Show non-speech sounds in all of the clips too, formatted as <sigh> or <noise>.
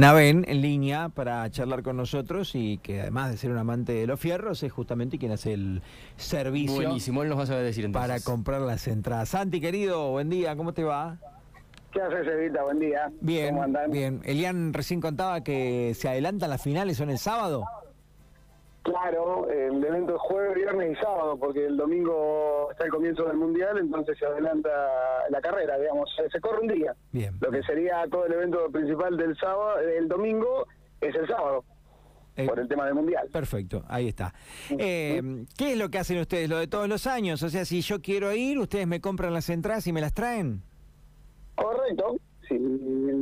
Navén en línea para charlar con nosotros y que además de ser un amante de los fierros es justamente quien hace el servicio Buenísimo, él nos va a saber decir entonces. para comprar las entradas. Santi, querido, buen día, ¿cómo te va? ¿Qué haces, Evita? Buen día. Bien, ¿Cómo andan? bien. Elian recién contaba que se adelantan las finales, son el sábado. Claro, el evento es jueves, viernes y sábado, porque el domingo está el comienzo del Mundial, entonces se adelanta la carrera, digamos, se, se corre un día. Bien. Lo que sería todo el evento principal del sábado, el domingo, es el sábado, Eh, por el tema del Mundial. Perfecto, ahí está. Eh, ¿Qué es lo que hacen ustedes? Lo de todos los años. O sea, si yo quiero ir, ustedes me compran las entradas y me las traen. Correcto, sí,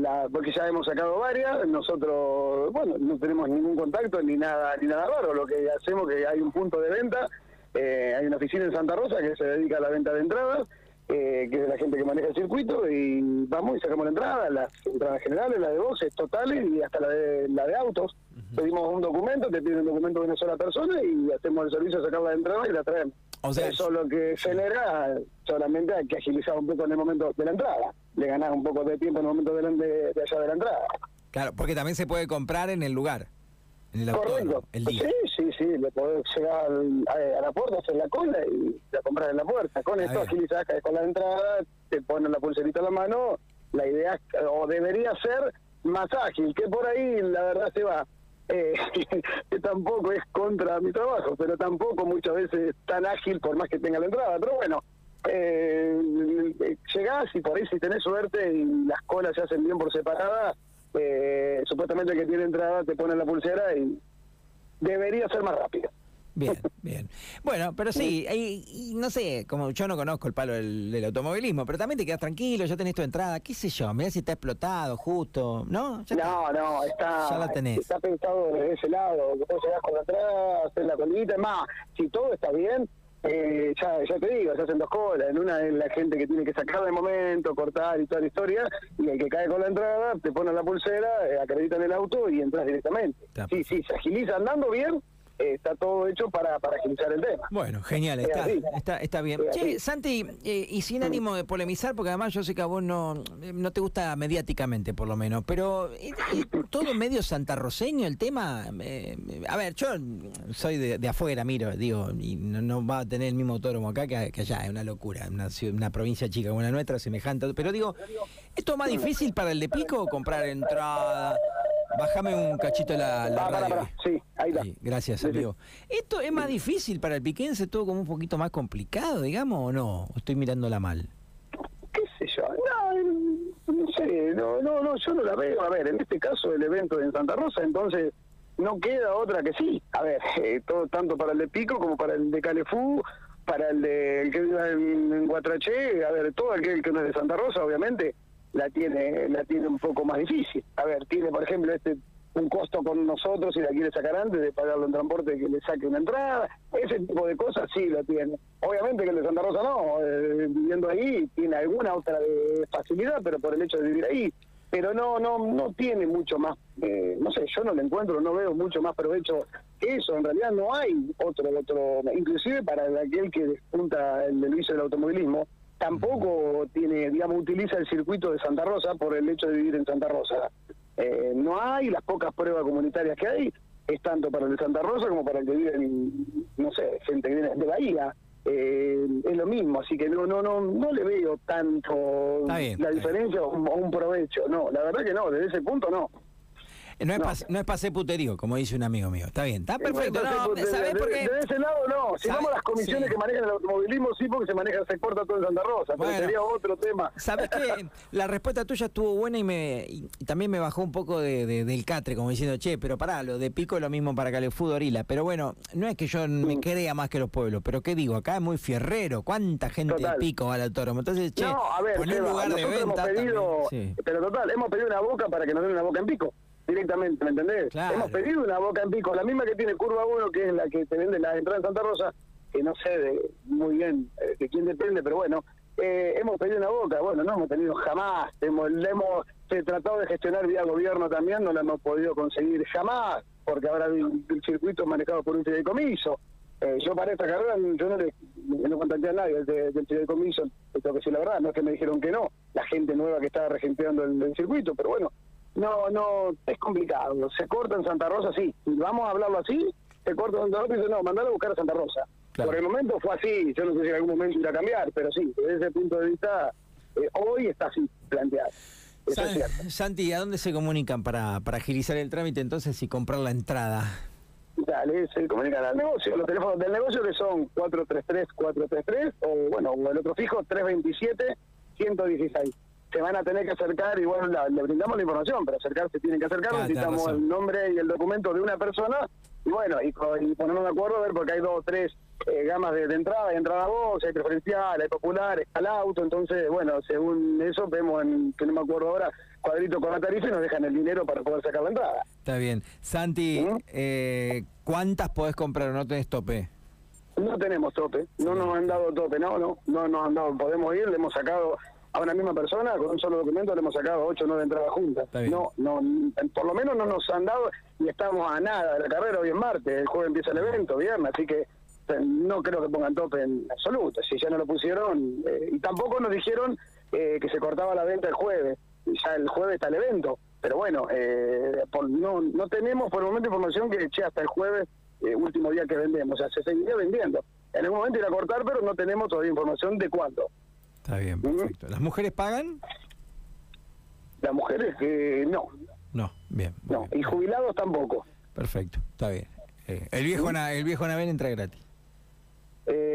la- porque ya hemos sacado varias, nosotros, bueno, no tenemos ningún contacto ni nada ni nada raro, lo que hacemos que hay un punto de venta, eh, hay una oficina en Santa Rosa que se dedica a la venta de entradas, eh, que es de la gente que maneja el circuito, y vamos y sacamos la entrada, las entradas generales, la de voces totales y hasta la de, la de autos. Pedimos un documento, te piden un documento de una sola persona y hacemos el servicio de sacar la entrada y la traemos. O sea, Eso lo que genera, solamente hay que agilizar un poco en el momento de la entrada. Le ganás un poco de tiempo en el momento de- de allá de la entrada. Claro, porque también se puede comprar en el lugar, en el autódromo, Correcto. el día. Sí, sí, sí. Le podés llegar al- a, a la puerta, hacer la cola y la comprar en la puerta. Con esto agilizás, caes con la entrada, te ponen la pulserita en la mano. La idea, es o debería ser más ágil, que por ahí la verdad se va. Eh, <laughs> que tampoco es contra mi trabajo, pero tampoco muchas veces tan ágil por más que tenga la entrada. Pero bueno, eh, llegás y por ahí si tenés suerte y las colas se hacen bien por separada, eh, supuestamente el que tiene entrada te pone la pulsera y debería ser más rápido. Bien, <laughs> bien. Bueno, pero sí, y, y no sé, como yo no conozco el palo del, del automovilismo, pero también te quedas tranquilo, ya tenés tu entrada, qué sé yo, mirá si está explotado, justo, ¿no? Ya está. No, no, está, Ya la tenés. está pensado desde ese lado, que vos llegás con la entrada, hacer la colita, es más, si todo está bien, eh, ya, ya te digo, se hacen dos colas, en una es la gente que tiene que sacar de momento, cortar y toda la historia, y el que cae con la entrada, te pone la pulsera, eh, acredita en el auto y entras directamente. Está Sí, sí, se agiliza andando bien, eh, está todo hecho para, para agilizar el tema. Bueno, genial, Es está, está, está bien. Es Che. Santi, eh, y sin ánimo de polemizar, porque además yo sé que a vos no, no te gusta mediáticamente, por lo menos, pero ¿es, es todo medio santarroseño el tema? Eh, a ver, yo soy de, de afuera, miro, digo, y no, no va a tener el mismo autódromo acá que, que allá, es una locura, una, una provincia chica como la nuestra, semejante, pero digo, ¿esto es más difícil para el de Pico comprar entrada? Bájame un cachito la, la Ah, Sí, ahí gracias, Sí, sí. amigo. ¿Esto es más difícil para el piquense, todo como un poquito más complicado, digamos, o no? ¿O Estoy mirándola mal. qué sé yo, no, no sé, no, no, no, yo no la veo. A ver, en este caso el evento en Santa Rosa, entonces no queda otra que sí. A ver, eh, todo tanto para el de Pico como para el de Calefú, para el de el que vive en, en Guatraché, a ver, todo aquel que no es de Santa Rosa, obviamente, la tiene, la tiene un poco más difícil. A ver, tiene, por ejemplo, este un costo con nosotros y la quiere sacar antes de pagarlo en transporte que le saque una entrada, ese tipo de cosas sí lo tiene. Obviamente que el de Santa Rosa no, eh, viviendo ahí tiene alguna otra de facilidad, pero por el hecho de vivir ahí, pero no no no tiene mucho más, eh, no sé, yo no le encuentro, no veo mucho más provecho que eso, en realidad no hay otro, otro inclusive para aquel que despunta el servicio del automovilismo, tampoco tiene, digamos, utiliza el circuito de Santa Rosa por el hecho de vivir en Santa Rosa. Eh, no hay, las pocas pruebas comunitarias que hay, es tanto para el de Santa Rosa como para el que vive en, no sé, gente que viene de Bahía. Eh, es lo mismo, así que no no no no le veo tanto bien, la diferencia o un, o un provecho. No, la verdad que no, desde ese punto no. No es, No. pas- no es pase puterío, como dice un amigo mío. Está bien, está perfecto. Entonces, No, de- ¿Sabés de, por qué? de ese lado no. Si vamos a las comisiones Sí. que manejan el automovilismo, sí, porque se maneja, se corta todo en Santa Rosa, Bueno. pero sería otro tema. Sabes que la respuesta tuya estuvo buena y me y también me bajó un poco de, de- del catre, como diciendo, che, pero pará, lo de Pico es lo mismo para Calefú Dorila. Pero bueno, no es que yo me Mm. crea más que los pueblos, pero ¿qué digo? Acá es muy fierrero. ¿Cuánta gente de. Pico va al autódromo? Entonces, che, no, a ver, poner lugar de venta. hemos pedido, sí. pero total, hemos pedido una boca para que nos den una boca en pico, directamente, ¿me entendés? Claro. Hemos pedido una boca en pico, la misma que tiene Curva 1, que es la que te vende las entradas en Santa Rosa, que no sé de, muy bien eh, de quién depende, pero bueno, eh, hemos pedido una boca, bueno, no hemos tenido jamás, hemos, hemos tratado de gestionar vía gobierno también, no la hemos podido conseguir jamás, porque ahora el, el circuito es manejado por un fideicomiso. Eh, yo para esta carrera yo no le no contacté a nadie de- del fideicomiso, te tengo que decir la verdad, no es que me dijeron que no, la gente nueva que estaba regenteando el, el circuito, pero bueno, No, no, es complicado. Se corta en Santa Rosa, sí. Vamos a hablarlo así, se corta en Santa Rosa y dice, no, mandalo a buscar a Santa Rosa. Claro. Por el momento fue así. Yo no sé si en algún momento irá a cambiar, pero sí, desde ese punto de vista, eh, hoy está así planteado. Eso es Sa- cierto. Santi, ¿a dónde se comunican para, para agilizar el trámite entonces y comprar la entrada? Dale, se comunican al negocio, los teléfonos del negocio que son 433-433 o bueno, o el otro fijo 327-116. Se van a tener que acercar, igual la- le brindamos la información, pero acercarse tienen que acercar, Ah, necesitamos el nombre y el documento de una persona y bueno, y, y ponernos de acuerdo a ver porque hay dos o tres eh, gamas de, de entrada, hay entrada a voz, hay preferencial, hay popular, está el auto, entonces bueno, según eso vemos, en, que no me acuerdo ahora, cuadrito con la tarifa y nos dejan el dinero para poder sacar la entrada. Está bien. Santi, ¿Mm? eh, ¿cuántas podés comprar? ¿No tenés tope? No tenemos tope, no nos han dado tope, no, no, no nos han dado, podemos ir, le hemos sacado a una misma persona, con un solo documento le hemos sacado ocho o nueve entradas juntas. No, no, por lo menos no nos han dado y estamos a nada de la carrera hoy es martes, el jueves empieza el evento, viernes, así que no creo que pongan tope en absoluto, si ya no lo pusieron, eh, y tampoco nos dijeron eh, que se cortaba la venta el jueves, ya el jueves está el evento, pero bueno, eh, por- no, no tenemos por el momento información que che, hasta el jueves, eh, último día que vendemos, o sea, se seguiría vendiendo. En algún momento irá a cortar, pero no tenemos todavía información de cuándo. Está bien, perfecto. ¿Las mujeres pagan? Las mujeres, eh, no, No, bien. no, bien. y jubilados tampoco. Perfecto, está bien. Eh, el viejo na- el viejo Navel entra gratis. Eh,